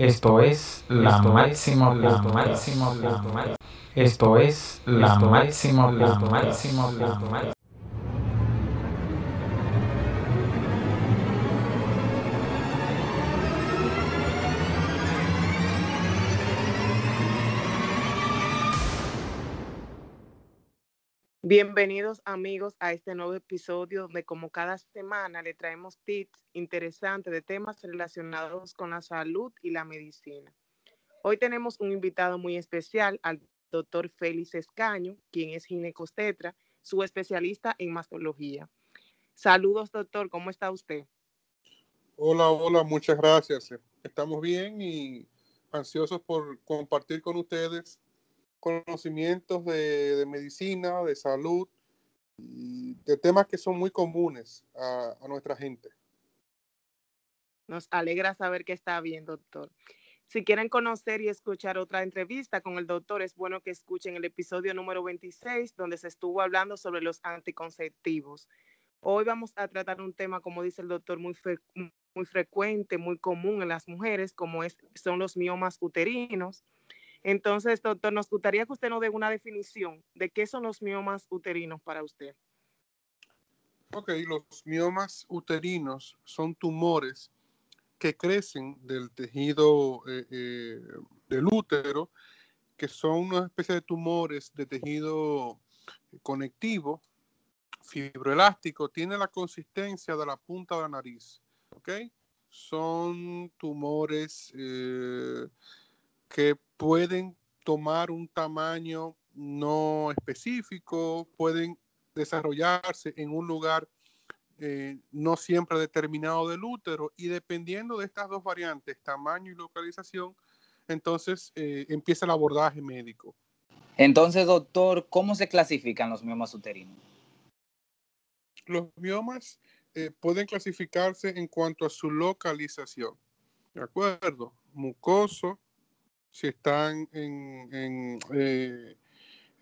Esto es la máximo la máximo la Esto es la máximo la máximo la Bienvenidos amigos a este nuevo episodio donde como cada semana le traemos tips interesantes de temas relacionados con la salud y la medicina. Hoy tenemos un invitado muy especial al doctor Félix Escaño, quien es ginecostetra, su especialista en mastología. Saludos doctor, ¿cómo está usted? Hola, hola, muchas gracias. Estamos bien y ansiosos por compartir con ustedes conocimientos de, medicina, de salud y de temas que son muy comunes a, nuestra gente. Nos alegra saber que está bien, doctor. Si quieren conocer y escuchar otra entrevista con el doctor, es bueno que escuchen el episodio número 26, donde se estuvo hablando sobre los anticonceptivos. Hoy vamos a tratar un tema, como dice el doctor, muy, muy frecuente, muy común en las mujeres, como es, son los miomas uterinos. Entonces, doctor, nos gustaría que usted nos dé una definición de qué son los miomas uterinos para usted. Ok, los miomas uterinos son tumores que crecen del tejido eh, eh, del útero, que son una especie de tumores de tejido conectivo, fibroelástico, tiene la consistencia de la punta de la nariz. ¿ok? Son tumores eh, que pueden tomar un tamaño no específico, pueden desarrollarse en un lugar eh, no siempre determinado del útero y dependiendo de estas dos variantes, tamaño y localización, entonces eh, empieza el abordaje médico. Entonces, doctor, ¿cómo se clasifican los miomas uterinos? Los miomas eh, pueden clasificarse en cuanto a su localización. ¿De acuerdo? Mucoso, si están en, en, eh,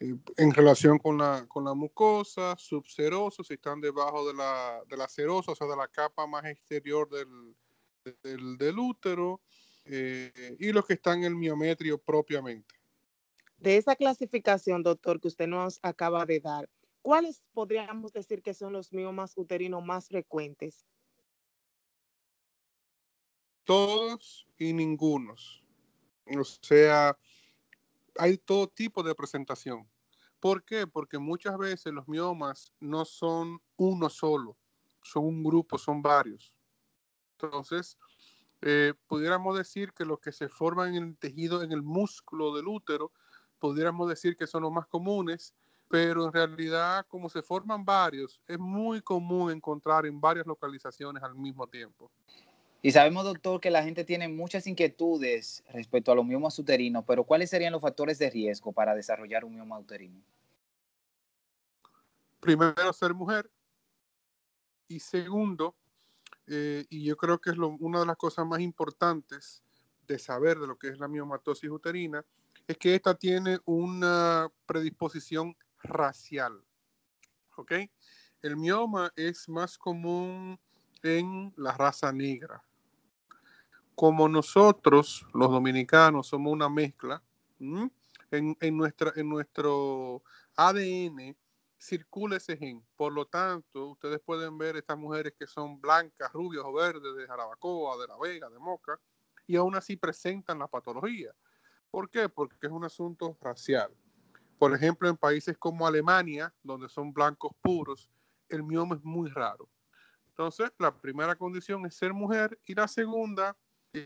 eh, en relación con la, con la mucosa, subserosos, si están debajo de la, de la serosa, o sea, de la capa más exterior del, del, del útero, eh, y los que están en el miometrio propiamente. De esa clasificación, doctor, que usted nos acaba de dar, ¿cuáles podríamos decir que son los miomas uterinos más frecuentes? Todos y ningunos. O sea, hay todo tipo de presentación. ¿Por qué? Porque muchas veces los miomas no son uno solo, son un grupo, son varios. Entonces, eh, pudiéramos decir que los que se forman en el tejido, en el músculo del útero, pudiéramos decir que son los más comunes, pero en realidad como se forman varios, es muy común encontrar en varias localizaciones al mismo tiempo. Y sabemos, doctor, que la gente tiene muchas inquietudes respecto a los miomas uterinos, pero ¿cuáles serían los factores de riesgo para desarrollar un mioma uterino? Primero, ser mujer. Y segundo, eh, y yo creo que es una de las cosas más importantes de saber de lo que es la miomatosis uterina, es que esta tiene una predisposición racial. ¿Ok? El mioma es más común en la raza negra como nosotros, los dominicanos, somos una mezcla, en, nuestra, en nuestro ADN circula ese gen. Por lo tanto, ustedes pueden ver estas mujeres que son blancas, rubias o verdes de Jarabacoa, de La Vega, de Moca, y aún así presentan la patología. ¿Por qué? Porque es un asunto racial. Por ejemplo, en países como Alemania, donde son blancos puros, el mioma es muy raro. Entonces, la primera condición es ser mujer y la segunda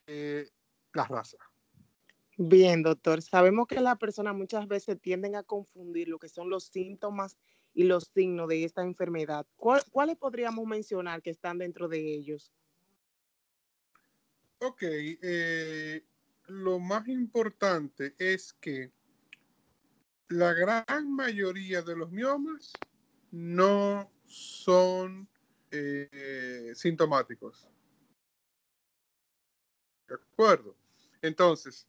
eh, la raza. Bien, doctor. Sabemos que las personas muchas veces tienden a confundir lo que son los síntomas y los signos de esta enfermedad. ¿Cuáles podríamos mencionar que están dentro de ellos? Ok, eh, lo más importante es que la gran mayoría de los miomas no son eh, sintomáticos. ¿De acuerdo? Entonces,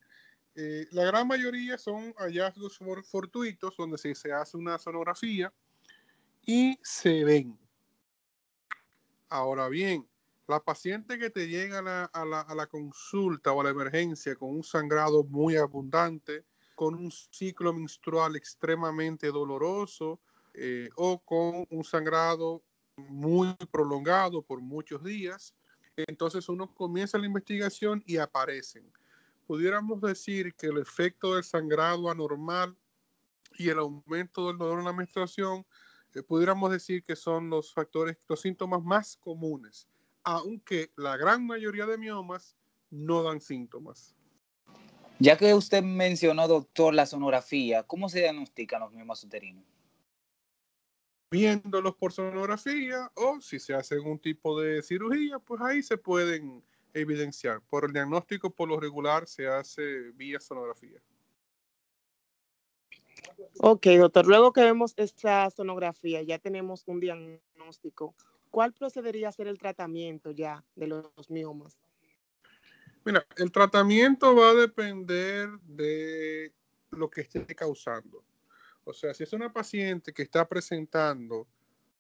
eh, la gran mayoría son hallazgos fortuitos donde se, hace una sonografía y se ven. Ahora bien, La paciente que te llega a la, a, la, a la, consulta o a la emergencia con un sangrado muy abundante, con un ciclo menstrual extremadamente doloroso eh, o con un sangrado muy prolongado por muchos días, entonces uno comienza la investigación y aparecen. Pudiéramos decir que el efecto del sangrado anormal y el aumento del dolor en la menstruación, eh, pudiéramos decir que son los factores, los síntomas más comunes aunque la gran mayoría de miomas no dan síntomas. Ya que usted mencionó, doctor, la sonografía, ¿cómo se diagnostican los miomas uterinos? Viéndolos por sonografía o si se hace algún tipo de cirugía, pues ahí se pueden evidenciar. Por el diagnóstico, por lo regular, se hace vía sonografía. Ok, doctor, luego que vemos esta sonografía, ya tenemos un diagnóstico. ¿cuál procedería a ser el tratamiento ya de los miomas? Mira, el tratamiento va a depender de lo que esté causando. O sea, si es una paciente que está presentando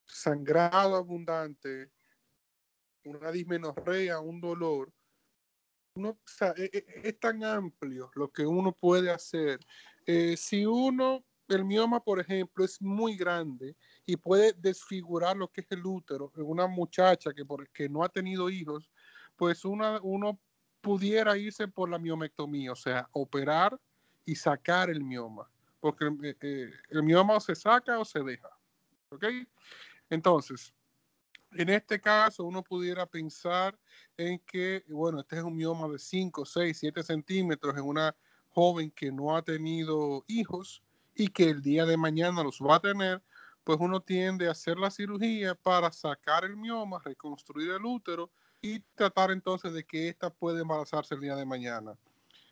sangrado abundante, una dismenorrea, un dolor, uno, o sea, es, e, es, tan amplio lo que uno puede hacer. Eh, si uno el mioma, por ejemplo, es muy grande y puede desfigurar lo que es el útero en una muchacha que, por, que no ha tenido hijos, pues una, uno pudiera irse por la miomectomía, o sea, operar y sacar el mioma, porque eh, eh, el mioma se saca o se deja. ¿Ok? Entonces, en este caso, uno pudiera pensar en que, bueno, este es un mioma de 5, 6, 7 centímetros en una joven que no ha tenido hijos y que el día de mañana los va a tener, pues uno tiende a hacer la cirugía para sacar el mioma, reconstruir el útero y tratar entonces de que ésta pueda embarazarse el día de mañana.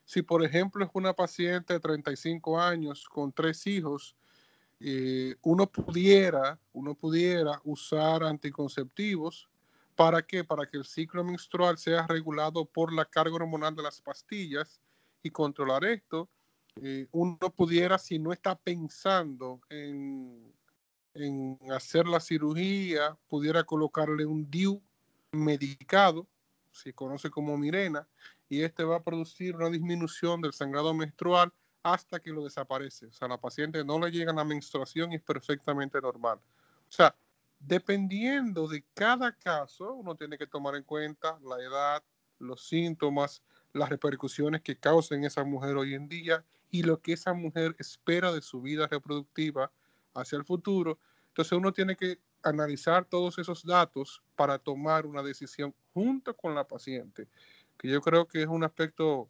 Si por ejemplo es una paciente de 35 años con tres hijos, eh, uno pudiera, uno pudiera usar anticonceptivos. Para que para que el ciclo menstrual sea regulado por la carga hormonal de las pastillas y controlar esto. Eh, uno pudiera, si no está pensando en, en hacer la cirugía, pudiera colocarle un DIU medicado, se conoce como Mirena, y este va a producir una disminución del sangrado menstrual hasta que lo desaparece. O sea, la paciente no le llega la menstruación y es perfectamente normal. O sea, dependiendo de cada caso, uno tiene que tomar en cuenta la edad, los síntomas, las repercusiones que causen esa mujer hoy en día y lo que esa mujer espera de su vida reproductiva hacia el futuro. Entonces uno tiene que analizar todos esos datos para tomar una decisión junto con la paciente, que yo creo que es un aspecto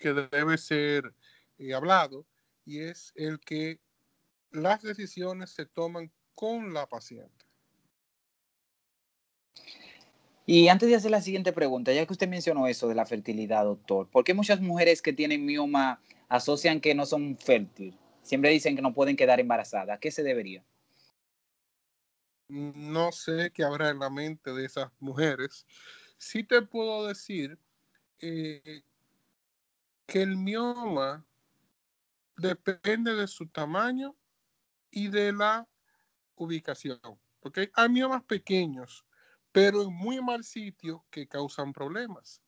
que debe ser eh, hablado y es el que las decisiones se toman con la paciente. Y antes de hacer la siguiente pregunta, ya que usted mencionó eso de la fertilidad, doctor, ¿por qué muchas mujeres que tienen mioma asocian que no son fértiles. Siempre dicen que no pueden quedar embarazadas. qué se debería? No sé qué habrá en la mente de esas mujeres. Sí te puedo decir eh, que el mioma depende de su tamaño y de la ubicación. Porque hay miomas pequeños, pero en muy mal sitio que causan problemas.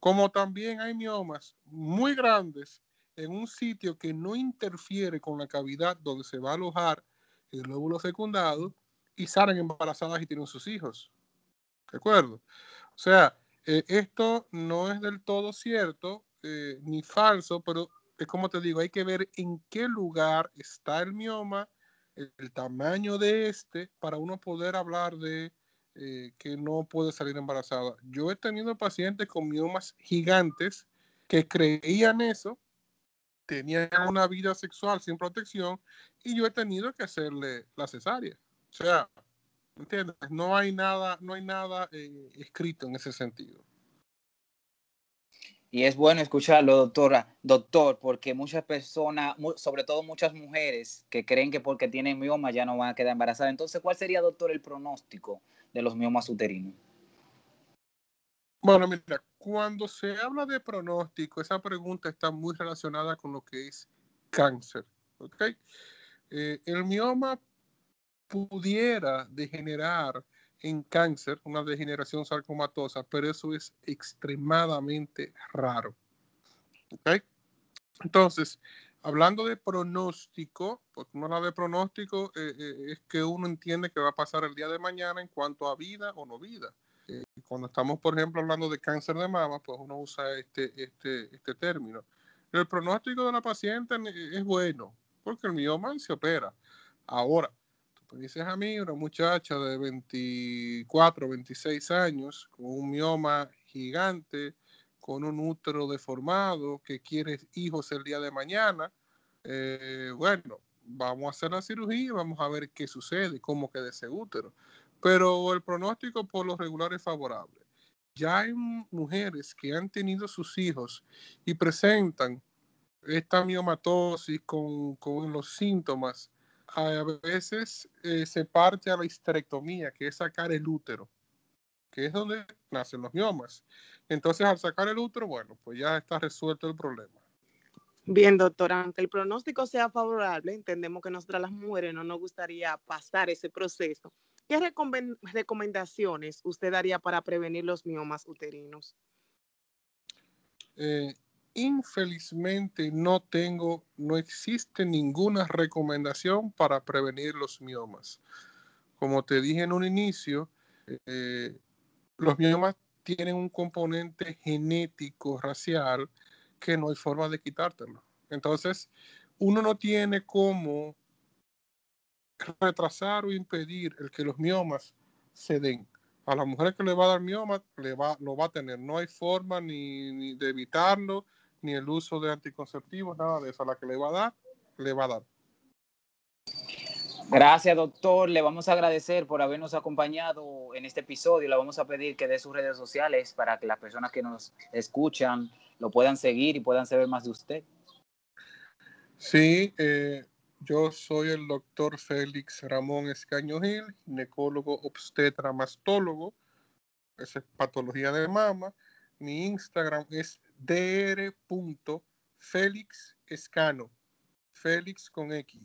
Como también hay miomas muy grandes en un sitio que no interfiere con la cavidad donde se va a alojar el lóbulo secundado y salen embarazadas y tienen sus hijos. ¿De acuerdo? O sea, eh, esto no es del todo cierto eh, ni falso, pero es como te digo, hay que ver en qué lugar está el mioma, el, tamaño de este, para uno poder hablar de eh, que no puede salir embarazada. Yo he tenido pacientes con miomas gigantes que creían eso tenía una vida sexual sin protección y yo he tenido que hacerle la cesárea. O sea, ¿entiendes? No hay nada, no hay nada eh, escrito en ese sentido. Y es bueno escucharlo, doctora, doctor, porque muchas personas, sobre todo muchas mujeres, que creen que porque tienen mioma ya no van a quedar embarazadas. Entonces, ¿cuál sería, doctor, el pronóstico de los miomas uterinos? Bueno, mira, cuando se habla de pronóstico, esa pregunta está muy relacionada con lo que es cáncer. ¿okay? Eh, el mioma pudiera degenerar en cáncer, una degeneración sarcomatosa, pero eso es extremadamente raro. ¿Ok? Entonces, hablando de pronóstico, porque uno habla de pronóstico eh, eh, es que uno entiende que va a pasar el día de mañana en cuanto a vida o no vida. Eh, cuando estamos, por ejemplo, hablando de cáncer de mama, pues uno usa este, este, este término. El pronóstico de la paciente es bueno, porque el mioma se opera. Ahora, dices a mí, una muchacha de 24, 26 años, con un mioma gigante, con un útero deformado, que quiere hijos el día de mañana, eh, bueno, vamos a hacer la cirugía, vamos a ver qué sucede, cómo queda ese útero. Pero el pronóstico por lo regular es favorable. Ya hay mujeres que han tenido sus hijos y presentan esta miomatosis con, con los síntomas. A veces eh, se parte a la histerectomía, que es sacar el útero, que es donde nacen los miomas. Entonces, al sacar el útero, bueno, pues ya está resuelto el problema. Bien, doctora, aunque el pronóstico sea favorable, entendemos que nosotras las mujeres no nos gustaría pasar ese proceso. ¿Qué recomendaciones usted daría para prevenir los miomas uterinos? Eh, infelizmente no tengo, no existe ninguna recomendación para prevenir los miomas. Como te dije en un inicio, eh, los miomas tienen un componente genético, racial, que no hay forma de quitártelo. Entonces, uno no tiene cómo retrasar o impedir el que los miomas se den. A la mujer que le va a dar mioma, le va, lo va a tener. No hay forma ni, de evitarlo, ni el uso de anticonceptivos, nada de eso. A la que le va a dar, le va a dar. Gracias, doctor. Le vamos a agradecer por habernos acompañado en este episodio. Le vamos a pedir que dé sus redes sociales para que las personas que nos escuchan lo puedan seguir y puedan saber más de usted. Sí, eh, yo soy el doctor Félix Ramón Escaño Gil, ginecólogo obstetra mastólogo. Es patología de mama. Mi Instagram es dr.felixescano. Félix con X.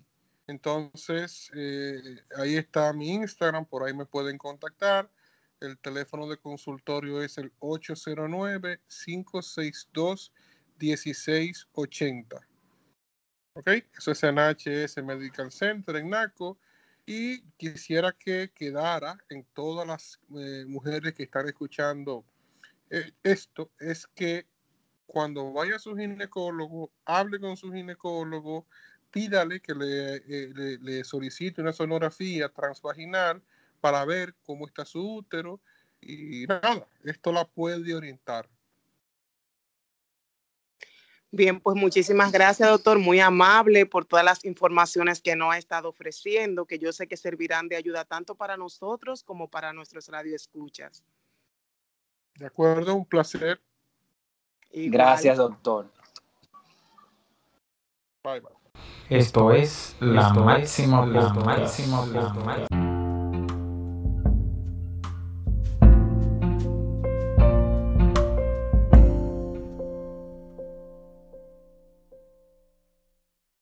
Entonces, eh, ahí está mi Instagram, por ahí me pueden contactar. El teléfono de consultorio es el 809-562-1680. ¿Ok? Eso es en HS Medical Center en NACO. Y quisiera que quedara en todas las eh, mujeres que están escuchando eh, esto, es que cuando vaya a su ginecólogo, hable con su ginecólogo, pídale que eh, le, le, solicite una sonografía transvaginal para ver cómo está su útero y nada, esto la puede orientar. Bien, pues muchísimas gracias, doctor. Muy amable por todas las informaciones que nos ha estado ofreciendo, que yo sé que servirán de ayuda tanto para nosotros como para nuestros radioescuchas. De acuerdo, un placer. Gracias, doctor. Bye, bye. Esto es la máxima, la máxima, la máxima.